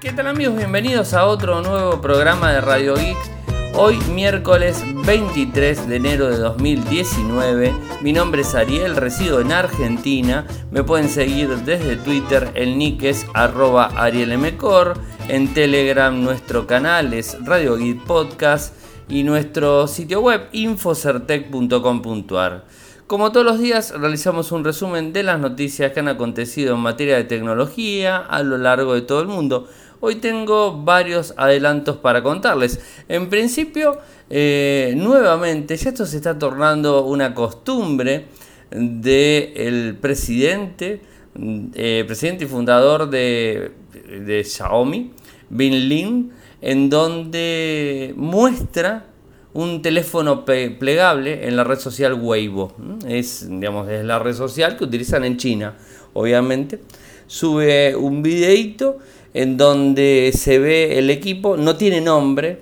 ¿Qué tal amigos? Bienvenidos a otro nuevo programa de Radio Geek. Hoy miércoles 23 de enero de 2019. Mi nombre es Ariel, resido en Argentina. Me pueden seguir desde Twitter, el nick es arroba arielmcor. En Telegram nuestro canal es Radio Geek Podcast y nuestro sitio web infocertec.com.ar. Como todos los días, realizamos un resumen de las noticias que han acontecido en materia de tecnología a lo largo de todo el mundo. Hoy tengo varios adelantos para contarles. En principio, eh, nuevamente, ya esto se está tornando una costumbre del presidente, eh, presidente y fundador de, de Xiaomi, Bin Lin, en donde muestra un teléfono plegable en la red social Weibo. Es, digamos, es la red social que utilizan en China, obviamente. Sube un videito en donde se ve el equipo, no tiene nombre,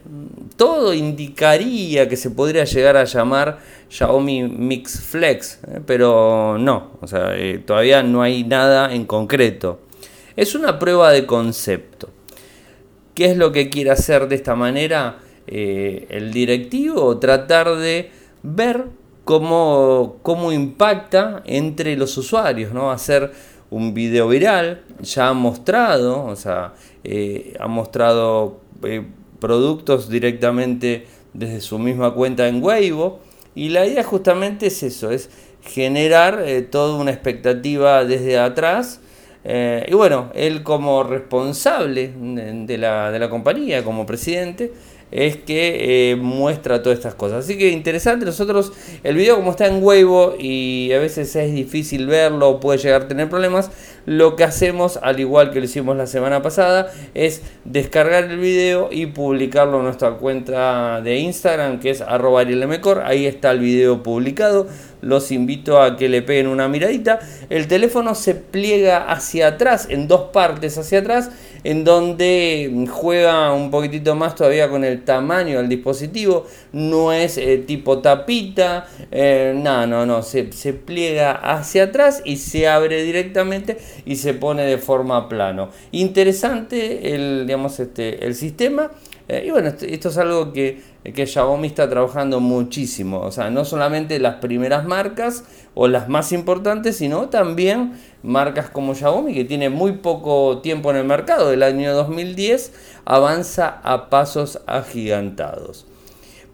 todo indicaría que se podría llegar a llamar Xiaomi Mix Flex, ¿eh? pero no, o sea, eh, todavía no hay nada en concreto. Es una prueba de concepto. ¿Qué es lo que quiere hacer de esta manera eh, el directivo? Tratar de ver cómo, cómo impacta entre los usuarios, ¿no? Hacer un video viral, ya ha mostrado, o sea, eh, ha mostrado eh, productos directamente desde su misma cuenta en Weibo. Y la idea justamente es eso, es generar eh, toda una expectativa desde atrás. y bueno, él como responsable de la, de la compañía, como presidente, es que eh, muestra todas estas cosas. Así que interesante, nosotros el video como está en Weibo y a veces es difícil verlo, puede llegar a tener problemas, lo que hacemos, al igual que lo hicimos la semana pasada, es descargar el video y publicarlo en nuestra cuenta de Instagram, que es arroba ahí está el video publicado los invito a que le peguen una miradita. El teléfono se pliega hacia atrás, en dos partes hacia atrás, en donde juega un poquitito más todavía con el tamaño del dispositivo. No es eh, tipo tapita, eh, no, no, no, se, se, pliega hacia atrás y se abre directamente y se pone de forma plano. Interesante el, digamos, este, el sistema. Eh, y bueno, esto, es algo que, que Xiaomi está trabajando muchísimo. O sea, no solamente las primeras marcas o las más importantes, sino también marcas como Xiaomi, que tiene muy poco tiempo en el mercado, del año 2010, avanza a pasos agigantados.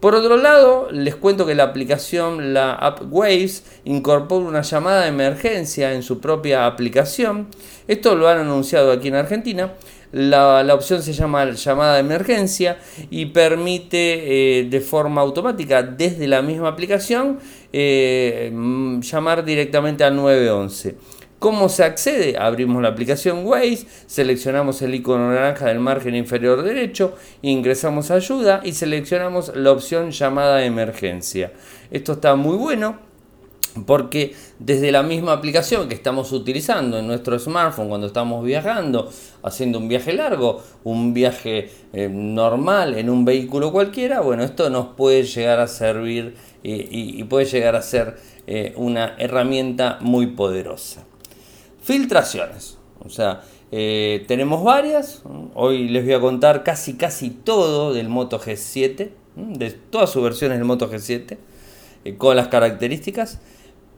Por otro lado, les cuento que la aplicación, la App Waves, incorpora una llamada de emergencia en su propia aplicación. Esto lo han anunciado aquí en Argentina. La, opción se llama llamada de emergencia y permite eh, de forma automática desde la misma aplicación eh, mm, llamar directamente al 911. ¿Cómo se accede? Abrimos la aplicación Waze, seleccionamos el icono naranja del margen inferior derecho, ingresamos ayuda y seleccionamos la opción llamada de emergencia. Esto está muy bueno porque desde la misma aplicación que estamos utilizando en nuestro smartphone cuando estamos viajando, haciendo un viaje largo, un viaje eh, normal en un vehículo cualquiera, bueno, esto nos puede llegar a servir y, puede llegar a ser eh, una herramienta muy poderosa. Filtraciones, o sea, eh, tenemos varias, hoy les voy a contar casi casi todo del Moto G7, de todas sus versiones del Moto G7, con las características.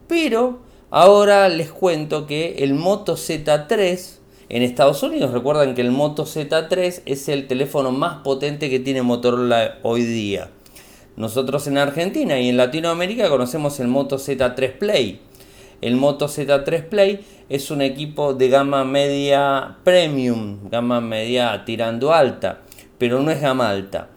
Pero ahora les cuento que el Moto Z3 en Estados Unidos, recuerdan que el Moto Z3 es el teléfono más potente que tiene Motorola hoy día. Nosotros en Argentina y en Latinoamérica conocemos el Moto Z3 Play. El Moto Z3 Play es un equipo de gama media premium, gama media tirando alta, pero no es gama alta.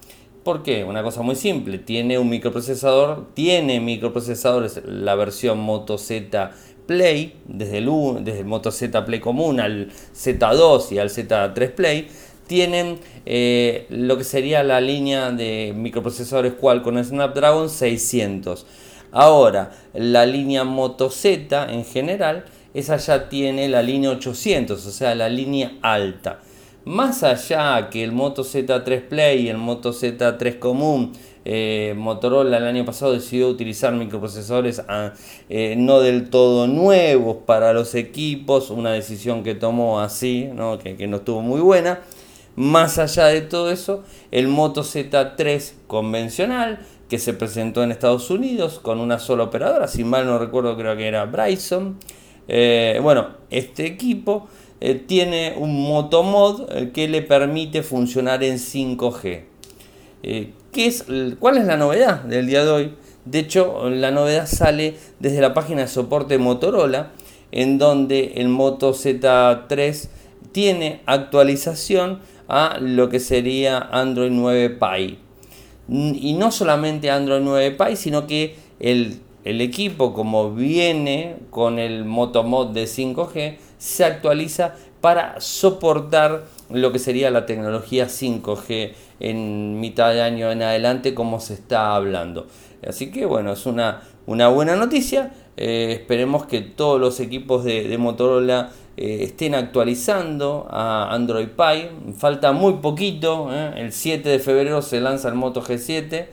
¿Por qué? Una cosa muy simple, tiene un microprocesador, tiene microprocesadores la versión Moto Z Play, desde el, Moto Z Play común al Z2 y al Z3 Play, tienen eh, lo que sería la línea de microprocesadores Qualcomm Snapdragon 600. Ahora, la línea Moto Z en general, esa ya tiene la línea 800, o sea, la línea alta más allá que el Moto Z3 Play y el Moto Z3 común, eh, Motorola el año pasado decidió utilizar microprocesadores ah, eh, no del todo nuevos para los equipos, una decisión que tomó así, que, que no estuvo muy buena. Más allá de todo eso, el Moto Z3 convencional que se presentó en Estados Unidos con una sola operadora, si mal no recuerdo creo que era Bryson. Eh, bueno, este equipo eh, tiene un motomod eh, que le permite funcionar en 5G. ¿qué es, ¿Cuál es la novedad del día de hoy? De hecho, la novedad sale desde la página de soporte Motorola, en donde el Moto Z3 tiene actualización a lo que sería Android 9 Pie. Y no solamente Android 9 Pie, sino que el, el equipo, como viene con el Motomod de 5G, se actualiza para soportar lo que sería la tecnología 5G en mitad de año en adelante, como se está hablando. Así que bueno, es una, una buena noticia. Eh, esperemos que todos los equipos de, Motorola eh, estén actualizando a Android Pie. Falta muy poquito. Eh. El 7 de febrero se lanza el Moto G7.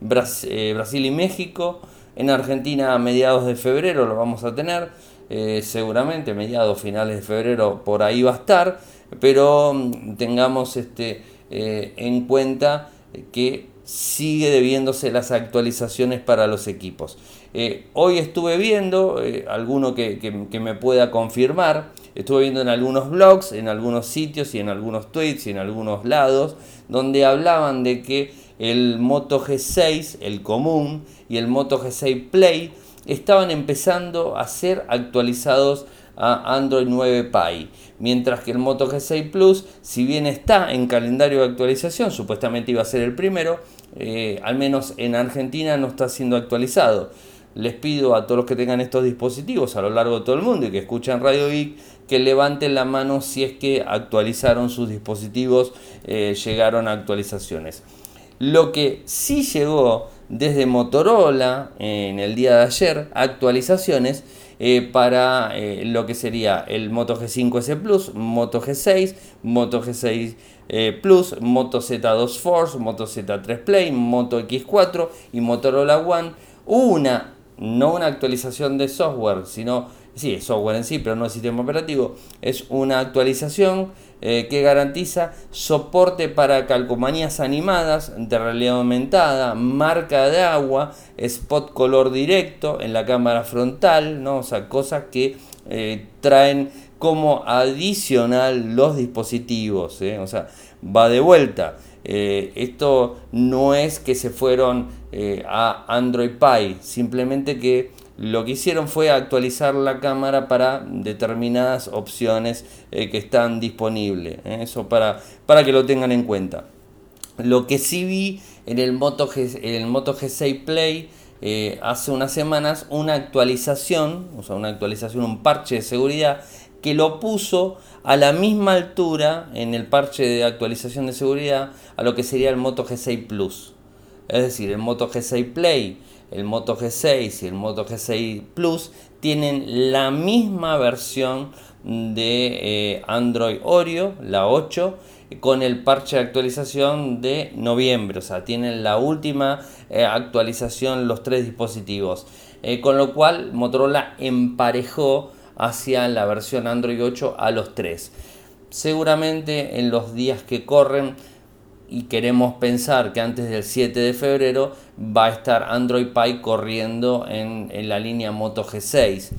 Brasil y México. En Argentina a mediados de febrero lo vamos a tener. Seguramente mediados, finales de febrero por ahí va a estar. Pero mm, tengamos este, en cuenta que sigue debiéndose las actualizaciones para los equipos. Eh, hoy estuve viendo, eh, alguno que, me pueda confirmar, estuve viendo en algunos blogs, en algunos sitios y en algunos tweets y en algunos lados, donde hablaban de que el Moto G6, el común, y el Moto G6 Play estaban empezando a ser actualizados a Android 9 Pie. Mientras que el Moto G6 Plus, si bien está en calendario de actualización, supuestamente iba a ser el primero, eh, al menos en Argentina no está siendo actualizado. Les pido a todos los que tengan estos dispositivos a lo largo de todo el mundo y que escuchan Radio Geek que levanten la mano si es que actualizaron sus dispositivos, eh, llegaron a actualizaciones. Lo que sí llegó desde Motorola en el día de ayer, actualizaciones eh, para lo que sería el Moto G5S Plus, Moto G6, Moto G6 eh, Plus, Moto Z2 Force, Moto Z3 Play, Moto X4 y Motorola One. Una, no una actualización de software, sino, sí, software en sí, pero no el sistema operativo. Es una actualización eh, que garantiza soporte para calcomanías animadas de realidad aumentada, marca de agua, spot color directo en la cámara frontal, ¿no? o sea, cosas que eh, traen como adicional los dispositivos. ¿eh? O sea, va de vuelta. Esto no es que se fueron a Android Pie, simplemente que lo que hicieron fue actualizar la cámara para determinadas opciones que están disponibles. Eso para, para que lo tengan en cuenta. Lo que sí vi en el Moto, G, en el Moto G6 Play hace unas semanas una actualización, o sea, una actualización, un parche de seguridad que lo puso a la misma altura en el parche de actualización de seguridad a lo que sería el Moto G6 Plus. Es decir, el Moto G6 Play, el Moto G6 y el Moto G6 Plus tienen la misma versión de eh, Android Oreo, la 8, con el parche de actualización de noviembre. O sea, tienen la última eh, actualización los tres dispositivos. Eh, con lo cual Motorola emparejó hacia la versión Android 8 a los 3. Seguramente en los días que corren y queremos pensar que antes del 7 de febrero va a estar Android Pie corriendo en, la línea Moto G6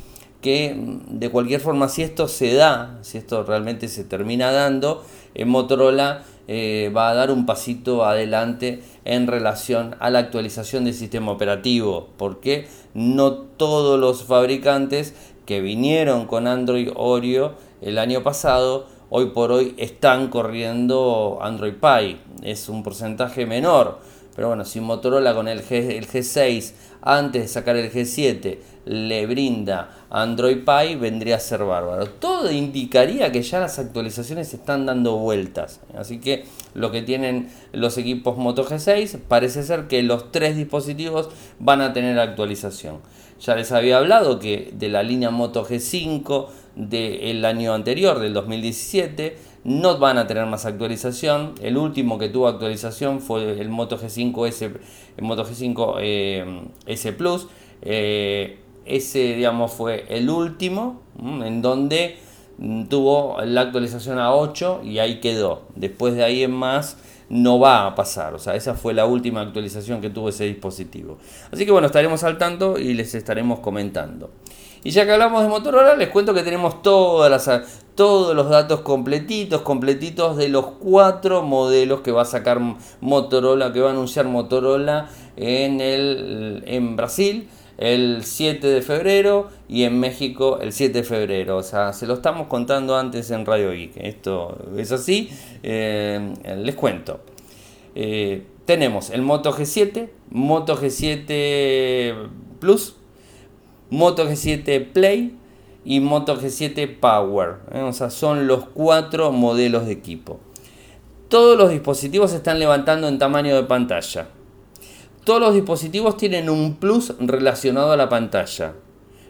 que de cualquier forma si esto se da, si esto realmente se termina dando, en Motorola eh, va a dar un pasito adelante en relación a la actualización del sistema operativo, porque no todos los fabricantes que vinieron con Android Oreo el año pasado, hoy por hoy están corriendo Android Pie. Es un porcentaje menor. Pero bueno, si Motorola con el, G, el G6, antes de sacar el G7, le brinda Android Pie, vendría a ser bárbaro. Todo indicaría que ya las actualizaciones están dando vueltas. Así que lo que tienen los equipos Moto G6, parece ser que los tres dispositivos van a tener actualización. Ya les había hablado que de la línea Moto G5 del año anterior, del 2017, no van a tener más actualización. El último que tuvo actualización fue el Moto G5 S, el Moto G5 eh, Plus. Eh, ese, digamos, fue el último, en donde mm, tuvo la actualización a 8 y ahí quedó. Después de ahí en más no va a pasar. O sea, esa fue la última actualización que tuvo ese dispositivo. Así que bueno, estaremos al tanto y les estaremos comentando. Y ya que hablamos de Motorola, les cuento que tenemos todas las, todos los datos completitos, completitos de los cuatro modelos que va a sacar Motorola, que va a anunciar Motorola en, el, en Brasil el 7 de febrero y en México el 7 de febrero. O sea, se lo estamos contando antes en Radio Geek. Esto es así. Eh, les cuento. Eh, tenemos el Moto G7, Moto G7 Plus, Moto G7 Play y Moto G7 Power. ¿eh? O sea, son los cuatro modelos de equipo. Todos los dispositivos se están levantando en tamaño de pantalla. Todos los dispositivos tienen un plus relacionado a la pantalla.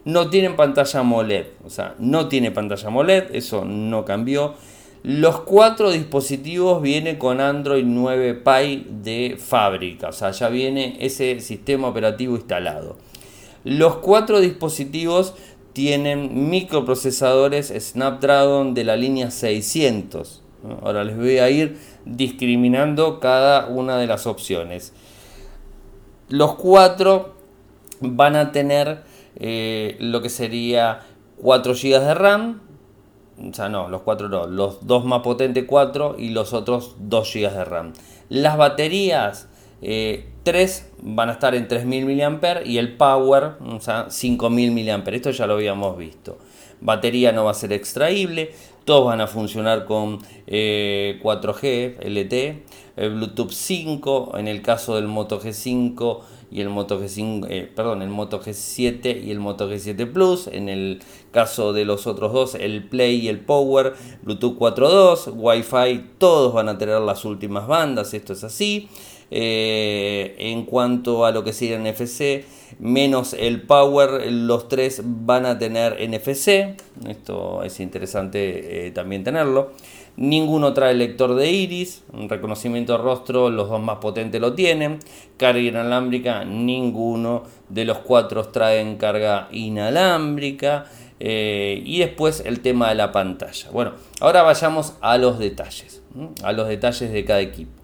No tienen pantalla AMOLED, o sea, no tiene pantalla AMOLED, eso no cambió. Los cuatro dispositivos vienen con Android 9 Pie de fábrica, o sea, ya viene ese sistema operativo instalado. Los cuatro dispositivos tienen microprocesadores Snapdragon de la línea 600. Ahora les voy a ir discriminando cada una de las opciones. Los cuatro van a tener eh, lo que sería 4 GB de RAM. O sea, no, los cuatro no. Los dos más potentes 4 y los otros 2 GB de RAM. Las baterías, 3 eh, van a estar en 3000 mAh y el Power, o sea, 5000 mAh. Esto ya lo habíamos visto. Batería no va a ser extraíble. Todos van a funcionar con 4G, eh, LTE el Bluetooth 5, en el caso del Moto G5 y el Moto G5, eh, perdón, el Moto G7 y el Moto G7 Plus, en el caso de los otros dos, el Play y el Power, Bluetooth 4.2, Wi-Fi, todos van a tener las últimas bandas, esto es así. Eh, en cuanto a lo que sería NFC, menos el Power, los tres van a tener NFC. Esto es interesante eh, también tenerlo. Ninguno trae lector de iris, reconocimiento de rostro, los dos más potentes lo tienen. Carga inalámbrica, ninguno de los cuatro traen carga inalámbrica. Eh, y después el tema de la pantalla. Bueno, ahora vayamos a los detalles, a los detalles de cada equipo.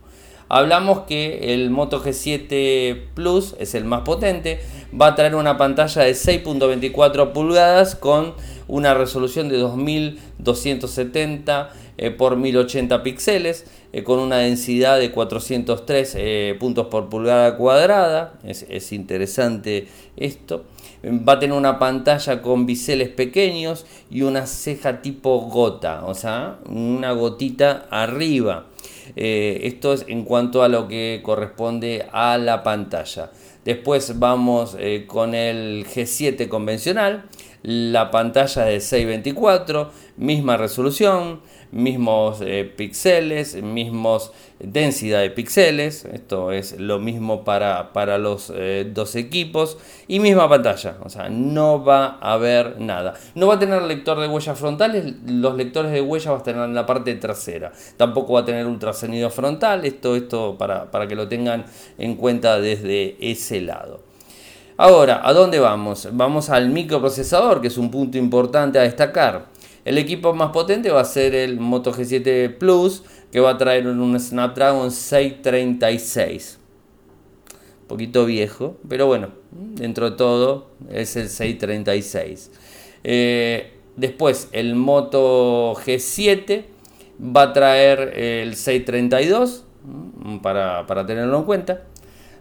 Hablamos que el Moto G7 Plus es el más potente, va a traer una pantalla de 6.24 pulgadas con una resolución de 2270 eh, por 1080 píxeles, eh, con una densidad de 403 eh, puntos por pulgada cuadrada. Es, interesante esto. Va a tener una pantalla con biseles pequeños y una ceja tipo gota, o sea, una gotita arriba. Esto es en cuanto a lo que corresponde a la pantalla. Después vamos con el G7 convencional, la pantalla de 624, misma resolución, mismos eh, píxeles, mismos densidad de píxeles, esto es lo mismo para, para los eh, dos equipos y misma pantalla, o sea, no va a haber nada. No va a tener lector de huellas frontales, los lectores de huellas va a tener en la parte trasera, tampoco va a tener ultrasonido frontal, esto, esto para, para que lo tengan en cuenta desde ese lado. Ahora, ¿a dónde vamos? Vamos al microprocesador, que es un punto importante a destacar. El equipo más potente va a ser el Moto G7 Plus, que va a traer un Snapdragon 636. Un poquito viejo, pero bueno, dentro de todo es el 636. Eh, después, el Moto G7 va a traer el 632 mm, para, para tenerlo en cuenta.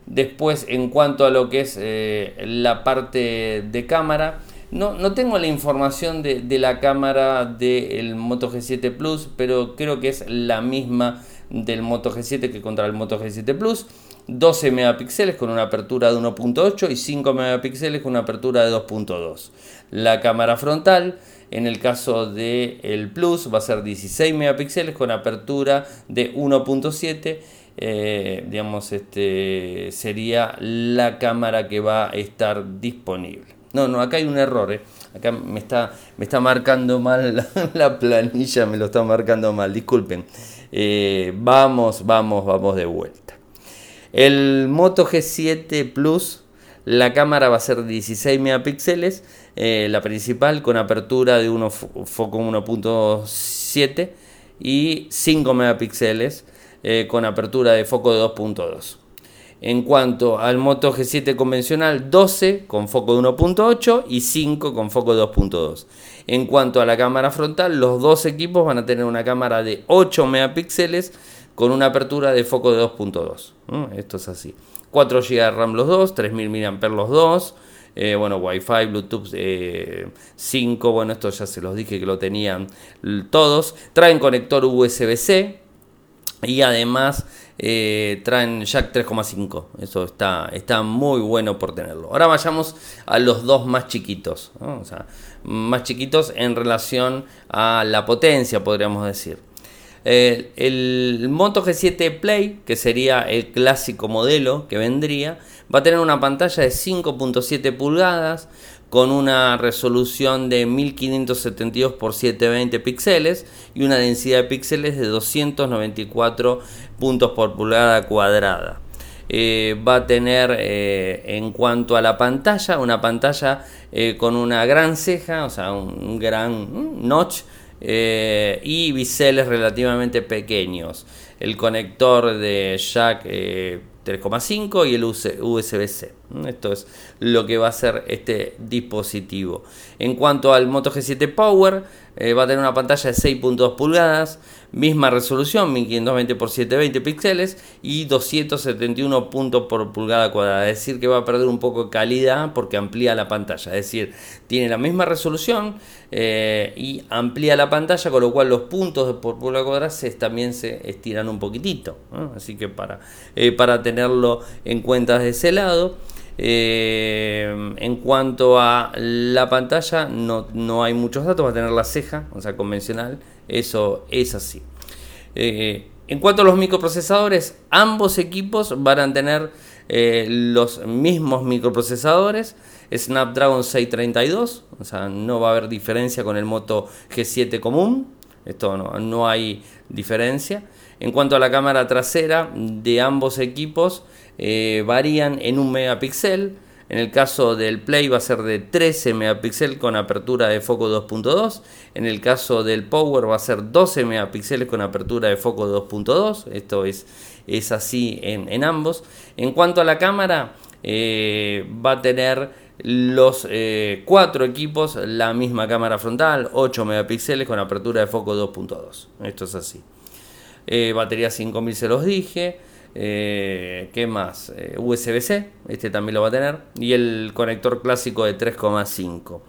Después, en cuanto a lo que es eh, la parte de cámara, no, tengo la información de, la cámara del Moto G7 Plus, pero creo que es la misma del Moto G7 que contra el Moto G7 Plus. 12 megapíxeles con una apertura de 1.8 y 5 megapíxeles con una apertura de 2.2. La cámara frontal, en el caso del el Plus, va a ser 16 megapíxeles con apertura de 1.7. Eh, digamos, este sería la cámara que va a estar disponible. No, no, acá hay un error. Eh. Acá me está, me está marcando mal la, planilla, me lo está marcando mal. Disculpen. Eh, vamos, vamos, vamos de vuelta. El Moto G7 Plus, la cámara va a ser 16 megapíxeles eh, la principal con apertura de uno, foco 1.7 y 5 megapíxeles con apertura de foco de 2.2. En cuanto al Moto G7 convencional, 12 con foco de 1.8 y 5 con foco de 2.2. En cuanto a la cámara frontal, los dos equipos van a tener una cámara de 8 megapíxeles con una apertura de foco de 2.2. Esto es así. 4 GB de RAM los dos, 3000 mAh los dos. Eh, bueno, Wi-Fi, Bluetooth 5, eh, bueno, esto ya se los dije que lo tenían todos. Traen conector USB-C y además eh, traen jack 3,5. Eso está, está muy bueno por tenerlo. Ahora vayamos a los dos más chiquitos. Más chiquitos en relación a la potencia, podríamos decir. El Moto G7 Play, que sería el clásico modelo que vendría, va a tener una pantalla de 5.7 pulgadas con una resolución de 1572 x 720 píxeles y una densidad de píxeles de 294 puntos por pulgada cuadrada. Eh, va a tener eh, en cuanto a la pantalla una pantalla con una gran ceja, o sea, un gran notch eh, y biseles relativamente pequeños. El conector de jack 3,5 eh, y el USB-C. Esto es lo que va a ser este dispositivo. En cuanto al Moto G7 Power, eh, va a tener una pantalla de 6.2 pulgadas, misma resolución, 1520 x 720 píxeles y 271 puntos por pulgada cuadrada. Es decir, que va a perder un poco de calidad porque amplía la pantalla. Es decir, tiene la misma resolución eh, y amplía la pantalla, con lo cual los puntos por pulgada cuadrada también se estiran un poquitito. Así que para, eh, para tenerlo en cuenta de ese lado. Eh, en cuanto a la pantalla, no, no, hay muchos datos, va a tener la ceja, o sea, convencional, eso es así. Eh, en cuanto a los microprocesadores, ambos equipos van a tener eh, los mismos microprocesadores, Snapdragon 632, o sea, no va a haber diferencia con el Moto G7 común, esto no, no hay diferencia. En cuanto a la cámara trasera de ambos equipos, eh, varían en un megapíxel. En el caso del Play va a ser de 13 megapíxeles con apertura de foco 2.2. En el caso del Power va a ser 12 megapíxeles con apertura de foco 2.2. Esto es, es así en, ambos. En cuanto a la cámara, eh, va a tener los eh, cuatro equipos la misma cámara frontal, 8 megapíxeles con apertura de foco 2.2. Esto es así. Batería 5000 se los dije. Eh, ¿Qué más? Eh, USB-C, este también lo va a tener. Y el conector clásico de 3,5.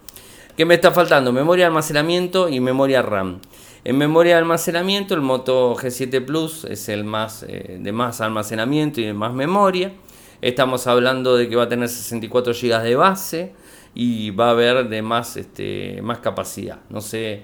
¿Qué me está faltando? Memoria de almacenamiento y memoria RAM. En memoria de almacenamiento, el Moto G7 Plus es el más eh, de más almacenamiento y de más memoria. Estamos hablando de que va a tener 64 GB de base y va a haber de más, este, más capacidad. No sé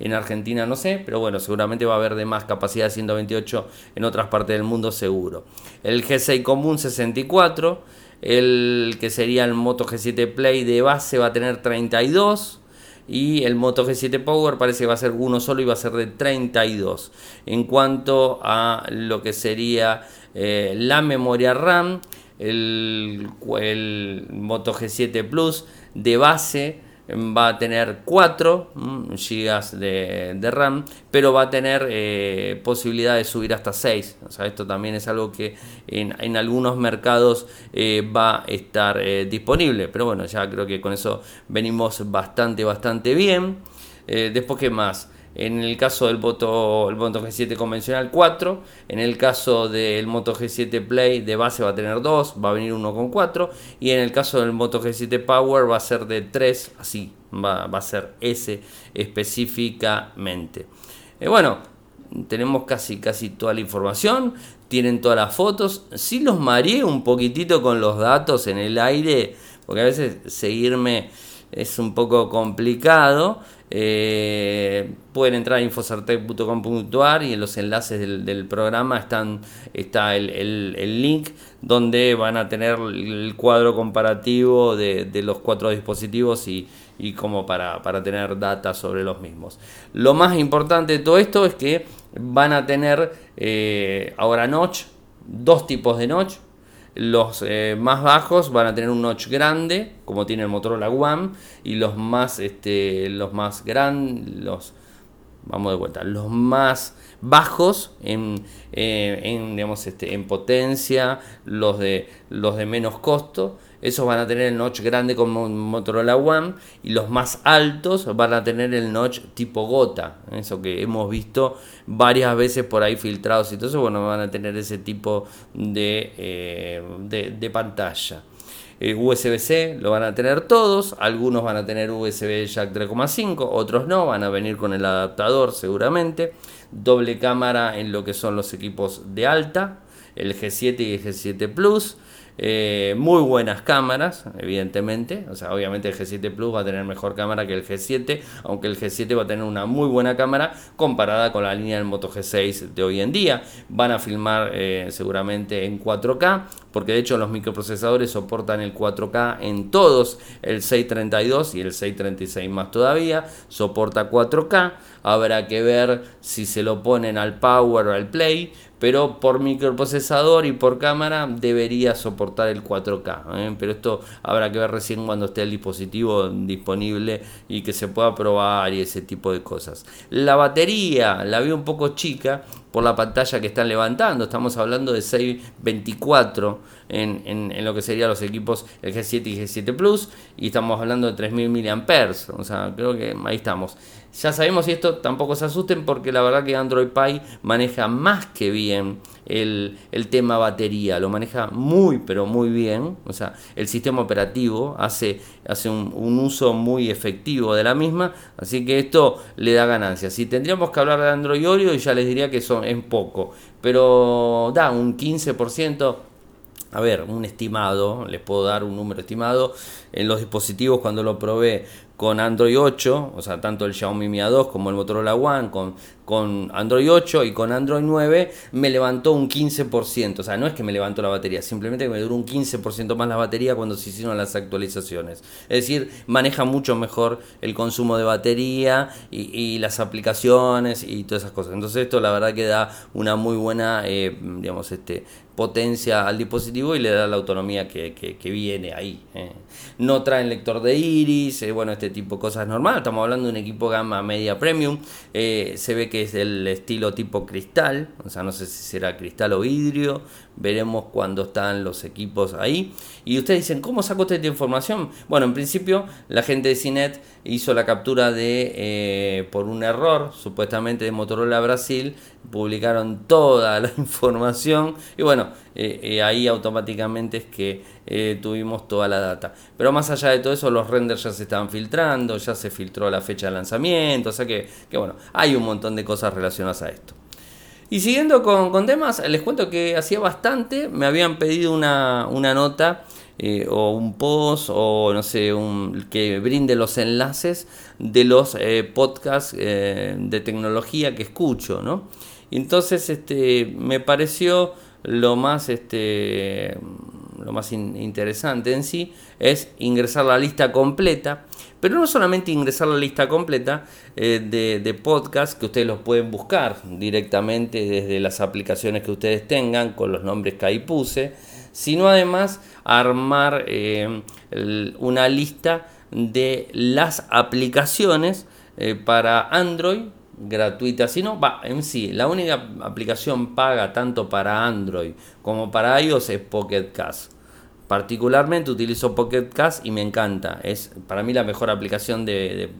en Argentina no sé, pero bueno, seguramente va a haber de más capacidad de 128 en otras partes del mundo seguro. El G6 común 64, el que sería el Moto G7 Play de base va a tener 32 y el Moto G7 Power parece que va a ser uno solo y va a ser de 32. En cuanto a lo que sería eh, la memoria RAM, el, el Moto G7 Plus de base va a tener 4 mm, GB de, RAM, pero va a tener eh, posibilidad de subir hasta 6. O sea, esto también es algo que en, algunos mercados eh, va a estar eh, disponible. Pero bueno, ya creo que con eso venimos bastante, bastante bien. después, ¿qué más? En el caso del Moto, el Moto G7 convencional 4, en el caso del Moto G7 Play de base va a tener 2, va a venir uno con 4 y en el caso del Moto G7 Power va a ser de 3, así va, a ser ese específicamente. Eh, bueno, tenemos casi, casi toda la información, tienen todas las fotos, si los mareé un poquitito con los datos en el aire, porque a veces seguirme es un poco complicado. Eh, pueden entrar a infocertec.com.ar y en los enlaces del, programa están, está el, link donde van a tener el cuadro comparativo de, los cuatro dispositivos y, como para, tener data sobre los mismos. Lo más importante de todo esto es que van a tener eh, ahora notch, dos tipos de notch. Los eh, más bajos van a tener un notch grande, como tiene el Motorola One, y los más, este, los más grandes, los, vamos de vuelta, los más bajos en, eh, en, digamos, este, en potencia, los de, los de menos costo, esos van a tener el notch grande como Motorola One y los más altos van a tener el notch tipo gota, eso que hemos visto varias veces por ahí filtrados eso, bueno, van a tener ese tipo de, eh, de, pantalla. Eh, USB-C lo van a tener todos, algunos van a tener USB Jack 3,5, otros no, van a venir con el adaptador seguramente. Doble cámara en lo que son los equipos de alta, el G7 y el G7 Plus. Eh, muy buenas cámaras, evidentemente. O sea, obviamente el G7 Plus va a tener mejor cámara que el G7, aunque el G7 va a tener una muy buena cámara comparada con la línea del Moto G6 de hoy en día. Van a filmar eh, seguramente en 4K, porque de hecho los microprocesadores soportan el 4K en todos, el 632 y el 636 más todavía, soporta 4K. Habrá que ver si se lo ponen al Power o al Play pero por microprocesador y por cámara debería soportar el 4K. ¿eh? Pero esto habrá que ver recién cuando esté el dispositivo disponible y que se pueda probar y ese tipo de cosas. La batería la vi un poco chica por la pantalla que están levantando. Estamos hablando de 624 en, en, lo que serían los equipos el G7 y G7 Plus y estamos hablando de 3000 mAh. O sea, creo que ahí estamos. Ya sabemos y esto tampoco se asusten porque la verdad que Android Pie maneja más que bien el, tema batería, lo maneja muy pero muy bien, o sea, el sistema operativo hace, hace un, uso muy efectivo de la misma, así que esto le da ganancias. Si tendríamos que hablar de Android Oreo, ya les diría que son, es poco, pero da un 15%. A ver, un estimado, les puedo dar un número estimado. En los dispositivos cuando lo probé con Android 8, o sea, tanto el Xiaomi Mi A2 como el Motorola One, con, con Android 8 y con Android 9, me levantó un 15%. O sea, no es que me levantó la batería, simplemente que me duró un 15% más la batería cuando se hicieron las actualizaciones. Es decir, maneja mucho mejor el consumo de batería y, las aplicaciones y todas esas cosas. Entonces, esto la verdad que da una muy buena, eh, digamos, este, potencia al dispositivo y le da la autonomía que, que, viene ahí. Eh. No traen lector de iris, eh, bueno, este tipo cosas normal. Estamos hablando de un equipo gama media premium. Eh, se ve que es del estilo tipo cristal, o sea, no sé si será cristal o vidrio. Veremos cuando están los equipos ahí. Y ustedes dicen, ¿cómo sacó esta información? Bueno, en principio la gente de Cinet hizo la captura de, eh, por un error, supuestamente de Motorola Brasil, publicaron toda la información y bueno, eh, ahí automáticamente es que tuvimos toda la data. Pero más allá de todo eso, los renders ya se estaban filtrando, ya se filtró la fecha de lanzamiento, o sea que, que bueno, hay un montón de cosas relacionadas a esto. Y siguiendo con, temas, les cuento que hacía bastante, me habían pedido una, nota eh, o un post o no sé, un, que brinde los enlaces de los eh, podcasts eh, de tecnología que escucho, ¿no? Entonces este, me pareció lo más, este, lo más interesante en sí es ingresar la lista completa pero no solamente ingresar la lista completa eh, de, de podcasts que ustedes los pueden buscar directamente desde las aplicaciones que ustedes tengan con los nombres que ahí puse, sino además armar eh, una lista de las aplicaciones eh, para Android gratuitas, sino va en sí, la única aplicación paga tanto para Android como para iOS es Pocket Cast. Particularmente utilizo Pocket Cast y me encanta. Es para mí la mejor aplicación de,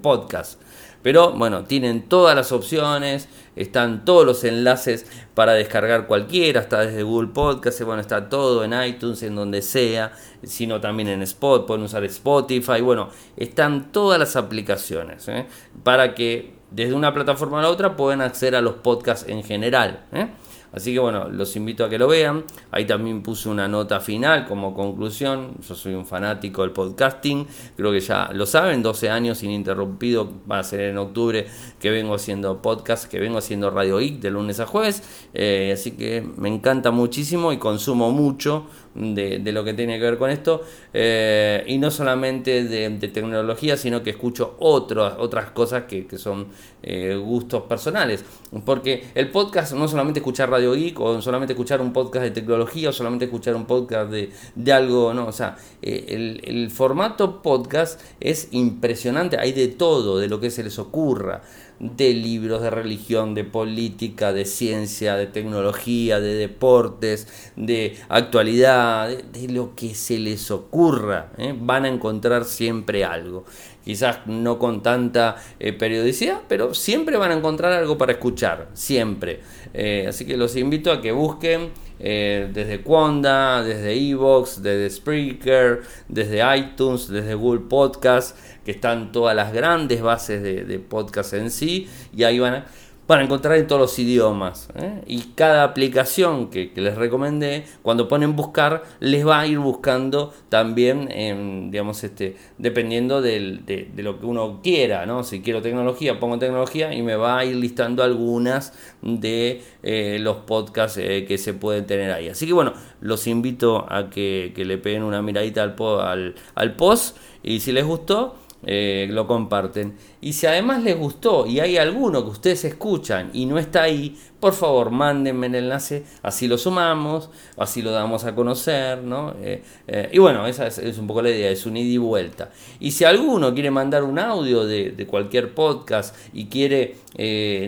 podcast. Pero bueno, tienen todas las opciones, están todos los enlaces para descargar cualquiera, está desde Google Podcast, bueno, está todo en iTunes, en donde sea, sino también en Spot, pueden usar Spotify, bueno, están todas las aplicaciones ¿eh? para que desde una plataforma a la otra puedan acceder a los podcasts en general. ¿eh? Así que bueno, los invito a que lo vean. Ahí también puse una nota final como conclusión. Yo soy un fanático del podcasting. Creo que ya lo saben, 12 años ininterrumpido. Va a ser en octubre que vengo haciendo podcast, que vengo haciendo Radio Geek de lunes a jueves. Eh, así que me encanta muchísimo y consumo mucho de, lo que tiene que ver con esto. Eh, y no solamente de, tecnología, sino que escucho otras otras cosas que, son eh, gustos personales. Porque el podcast no solamente escuchar radio Radio Geek o solamente escuchar un podcast de tecnología o solamente escuchar un podcast de, de algo, no, o sea, eh, el, el, formato podcast es impresionante, hay de todo, de lo que se les ocurra, de libros, de religión, de política, de ciencia, de tecnología, de deportes, de actualidad, de, lo que se les ocurra, ¿eh? van a encontrar siempre algo quizás no con tanta eh, periodicidad, pero siempre van a encontrar algo para escuchar, siempre. Eh, así que los invito a que busquen desde Quanda, desde Evox, desde Spreaker, desde iTunes, desde Google Podcast, que están todas las grandes bases de, de podcast en sí, y ahí van a para encontrar en todos los idiomas. ¿eh? Y cada aplicación que, les recomendé, cuando ponen buscar, les va a ir buscando también, digamos, este, dependiendo de, lo que uno quiera. ¿no? Si quiero tecnología, pongo tecnología y me va a ir listando algunas de eh, los podcasts eh, que se pueden tener ahí. Así que bueno, los invito a que, le peguen una miradita al, al, al post y si les gustó, eh, lo comparten. Y si además les gustó y hay alguno que ustedes escuchan y no está ahí, por favor mándenme el enlace, así lo sumamos, así lo damos a conocer, ¿no? Eh, eh, y bueno, esa es, un poco la idea, es un ida y vuelta. Y si alguno quiere mandar un audio de, cualquier podcast y quiere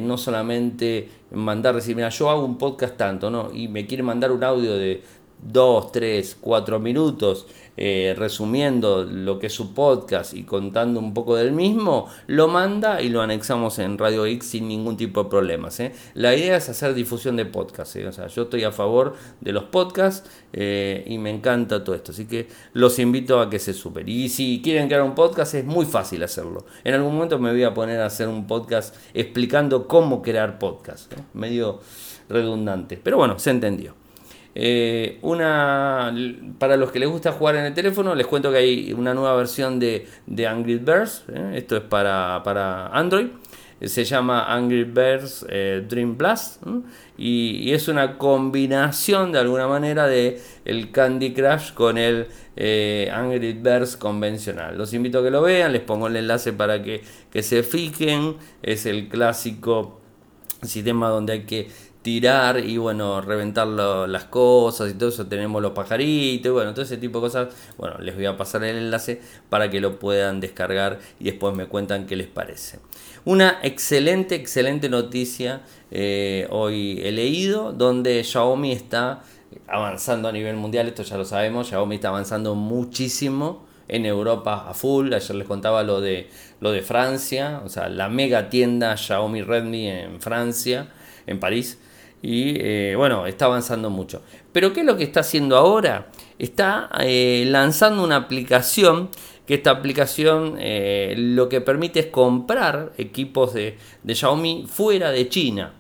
no solamente mandar, decir, mira, yo hago un podcast tanto, ¿no? Y me quiere mandar un audio de 2, 3, 4 minutos eh, resumiendo lo que es su podcast y contando un poco del mismo, lo manda y lo anexamos en Radio X sin ningún tipo de problemas. ¿eh? La idea es hacer difusión de podcast. ¿eh? O sea, yo estoy a favor de los podcasts y me encanta todo esto. Así que los invito a que se superen. Y si quieren crear un podcast es muy fácil hacerlo. En algún momento me voy a poner a hacer un podcast explicando cómo crear podcast. Medio redundante. Pero bueno, se entendió. Eh, una, para los que les gusta jugar en el teléfono, les cuento que hay una nueva versión de, de Angry Birds. ¿eh? Esto es para, para Android. Se llama Angry Birds eh, Dream Blast. Y, es una combinación de alguna manera de el Candy Crush con el Angry Birds convencional. Los invito a que lo vean, les pongo el enlace para que, que se fijen. Es el clásico sistema donde hay que tirar y bueno, reventar las cosas y todo eso, tenemos los pajaritos y bueno, todo ese tipo de cosas, bueno, les voy a pasar el enlace para que lo puedan descargar y después me cuentan qué les parece. Una excelente, excelente noticia eh, hoy he leído donde Xiaomi está avanzando a nivel mundial, esto ya lo sabemos, Xiaomi está avanzando muchísimo en Europa a full. Ayer les contaba lo de, lo de Francia, o sea, la mega tienda Xiaomi Redmi en Francia, en París, y eh, bueno, está avanzando mucho. Pero ¿qué es lo que está haciendo ahora? Está eh, lanzando una aplicación que esta aplicación eh, lo que permite es comprar equipos de, Xiaomi fuera de China.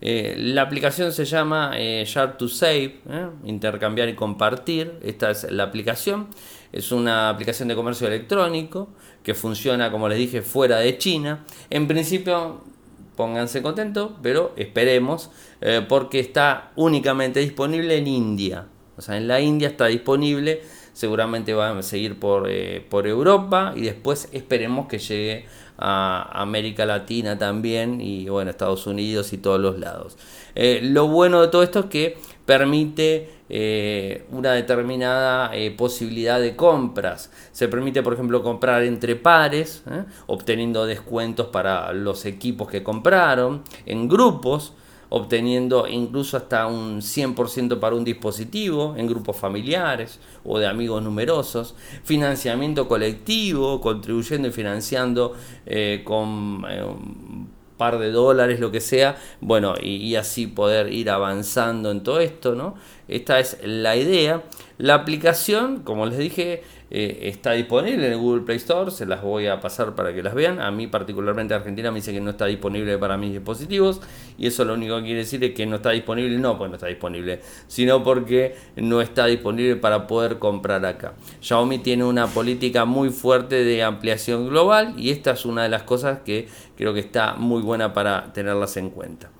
la aplicación se llama Share to Save, intercambiar y compartir. Esta es la aplicación. Es una aplicación de comercio electrónico que funciona, como les dije, fuera de China. En principio pónganse contentos, pero esperemos, eh, porque está únicamente disponible en India. O sea, en la India está disponible, seguramente va a seguir por, eh, por Europa y después esperemos que llegue a América Latina también y bueno, Estados Unidos y todos los lados. Eh, lo bueno de todo esto es que permite eh, una determinada eh, posibilidad de compras. Se permite, por ejemplo, comprar entre pares, ¿eh? obteniendo descuentos para los equipos que compraron, en grupos, obteniendo incluso hasta un 100% para un dispositivo, en grupos familiares o de amigos numerosos, financiamiento colectivo, contribuyendo y financiando con par de dólares, lo que sea, bueno, y, así poder ir avanzando en todo esto, ¿no? Esta es la idea. La aplicación, como les dije, eh, está disponible en el Google Play Store, se las voy a pasar para que las vean. A mí particularmente Argentina me dice que no está disponible para mis dispositivos y eso lo único que quiere decir es que no está disponible, no pues no está disponible, sino porque no está disponible para poder comprar acá. Xiaomi tiene una política muy fuerte de ampliación global y esta es una de las cosas que creo que está muy buena para tenerlas en cuenta.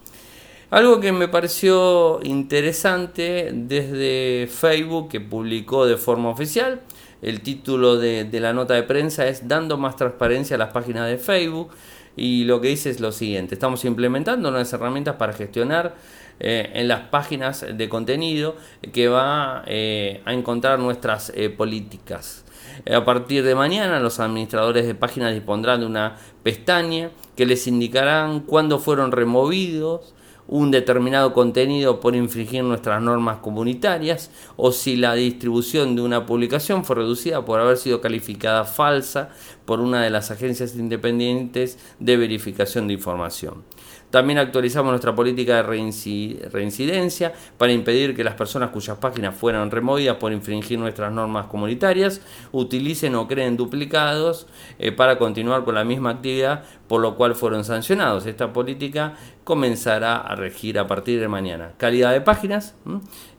Algo que me pareció interesante desde Facebook que publicó de forma oficial el título de, la nota de prensa es Dando más transparencia a las páginas de Facebook. y lo que dice es lo siguiente, estamos implementando nuevas herramientas para gestionar eh, en las páginas de contenido que va eh, a encontrar nuestras eh, políticas. A partir de mañana los administradores de páginas dispondrán de una pestaña que les indicarán cuándo fueron removidos un determinado contenido por infringir nuestras normas comunitarias o si la distribución de una publicación fue reducida por haber sido calificada falsa por una de las agencias independientes de verificación de información. También actualizamos nuestra política de reincidencia para impedir que las personas cuyas páginas fueran removidas por infringir nuestras normas comunitarias utilicen o creen duplicados eh, para continuar con la misma actividad por lo cual fueron sancionados. Esta política comenzará a regir a partir de mañana. Calidad de páginas,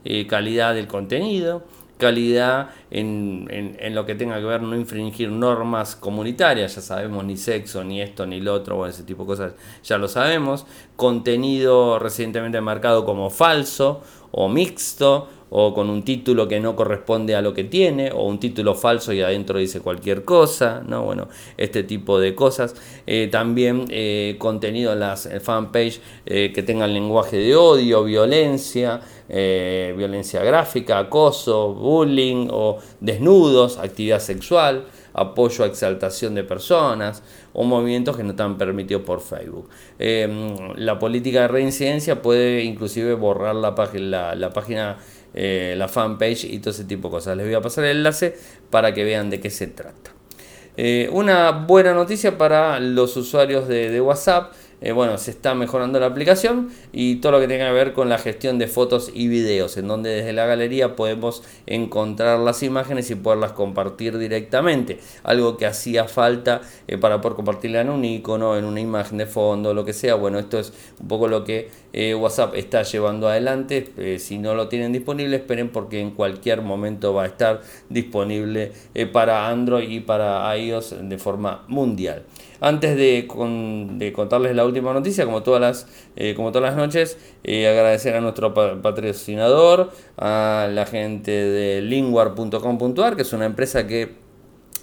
eh, calidad del contenido, calidad en, en, lo que tenga que ver no infringir normas comunitarias, ya sabemos ni sexo, ni esto, ni lo otro, o ese tipo de cosas ya lo sabemos, contenido recientemente marcado como falso o mixto o con un título que no corresponde a lo que tiene, o un título falso y adentro dice cualquier cosa, ¿no? Bueno, este tipo de cosas. Eh, también eh, contenido en las fanpage eh, que tengan lenguaje de odio, violencia, violencia gráfica, acoso, bullying o desnudos, actividad sexual apoyo a exaltación de personas o movimientos que no están permitidos por Facebook. la política de reincidencia puede inclusive borrar la, la página eh, la fanpage y todo ese tipo de cosas. Les voy a pasar el enlace para que vean de qué se trata. Eh, una buena noticia para los usuarios de WhatsApp eh, bueno, se está mejorando la aplicación y todo lo que tenga que ver con la gestión de fotos y videos, en donde desde la galería podemos encontrar las imágenes y poderlas compartir directamente. Algo que hacía falta eh, para poder compartirla en un icono, en una imagen de fondo, lo que sea. Bueno, esto es un poco lo que eh, WhatsApp está llevando adelante. si no lo tienen disponible, esperen porque en cualquier momento va a estar disponible para Android y para iOS de forma mundial. Antes de, contarles la última noticia, como todas las, eh, como todas las noches, eh, agradecer a nuestro patrocinador, a la gente de linguar.com.ar, que es una empresa que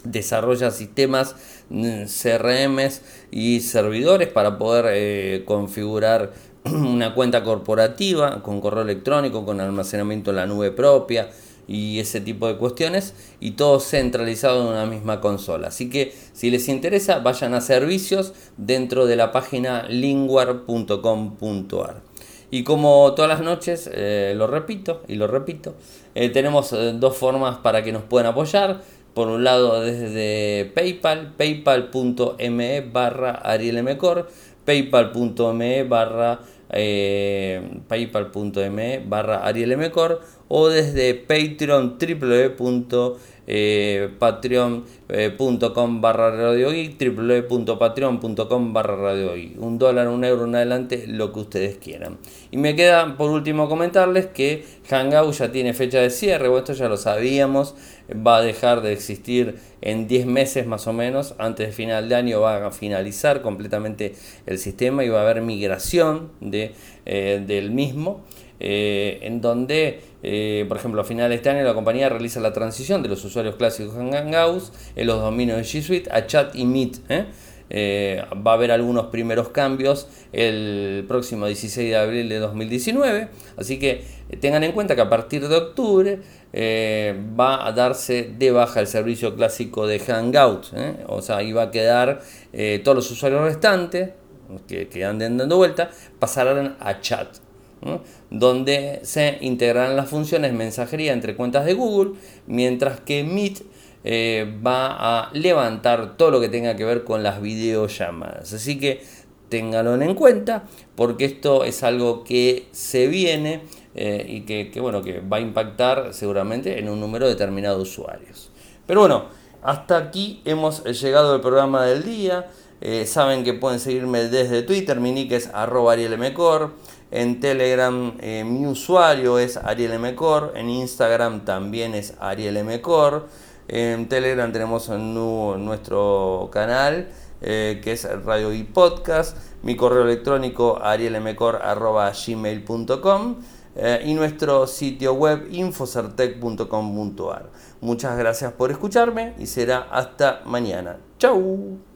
desarrolla sistemas mm, CRMs y servidores para poder eh, configurar una cuenta corporativa con correo electrónico, con almacenamiento en la nube propia, y ese tipo de cuestiones y todo centralizado en una misma consola. Así que si les interesa, vayan a servicios dentro de la página linguar.com.ar. Y como todas las noches, eh, lo repito y lo repito, eh, tenemos eh, dos formas para que nos puedan apoyar. Por un lado desde PayPal, paypal.me barra arielmcor, paypal.me barra paypal.me barra arielmcor o desde Patreon www.patreon.com barra radio www.patreon.com barra radio un dólar, un euro, un adelante, lo que ustedes quieran. Y me queda por último comentarles que Hangout ya tiene fecha de cierre, o esto ya lo sabíamos, va a dejar de existir en 10 meses más o menos, antes de final de año va a finalizar completamente el sistema y va a haber migración de, eh, del mismo. Eh, en donde, eh, por ejemplo, a finales de este año la compañía realiza la transición de los usuarios clásicos en Hangouts en los dominios de G Suite a Chat y Meet. ¿eh? va a haber algunos primeros cambios el próximo 16 de abril de 2019, así que tengan en cuenta que a partir de octubre va a darse de baja el servicio clásico de Hangouts, o sea, ahí va a quedar todos los usuarios restantes que, que anden dando vuelta, pasarán a chat donde se integrarán las funciones mensajería entre cuentas de Google, mientras que Meet eh, va a levantar todo lo que tenga que ver con las videollamadas. Así que ténganlo en cuenta, porque esto es algo que se viene eh, y que, bueno, que va a impactar seguramente en un número determinado de usuarios. Pero bueno, hasta aquí hemos llegado al programa del día. Eh, saben que pueden seguirme desde Twitter, mi nick es arroba arielmcor. En Telegram eh, mi usuario es Ariel Mcor, en Instagram también es Ariel Mcor. En Telegram tenemos nuestro canal eh, que es Radio y Podcast, mi correo electrónico arielmcor.gmail.com eh, y nuestro sitio web infocertec.com.ar. Muchas gracias por escucharme y será hasta mañana. Chau.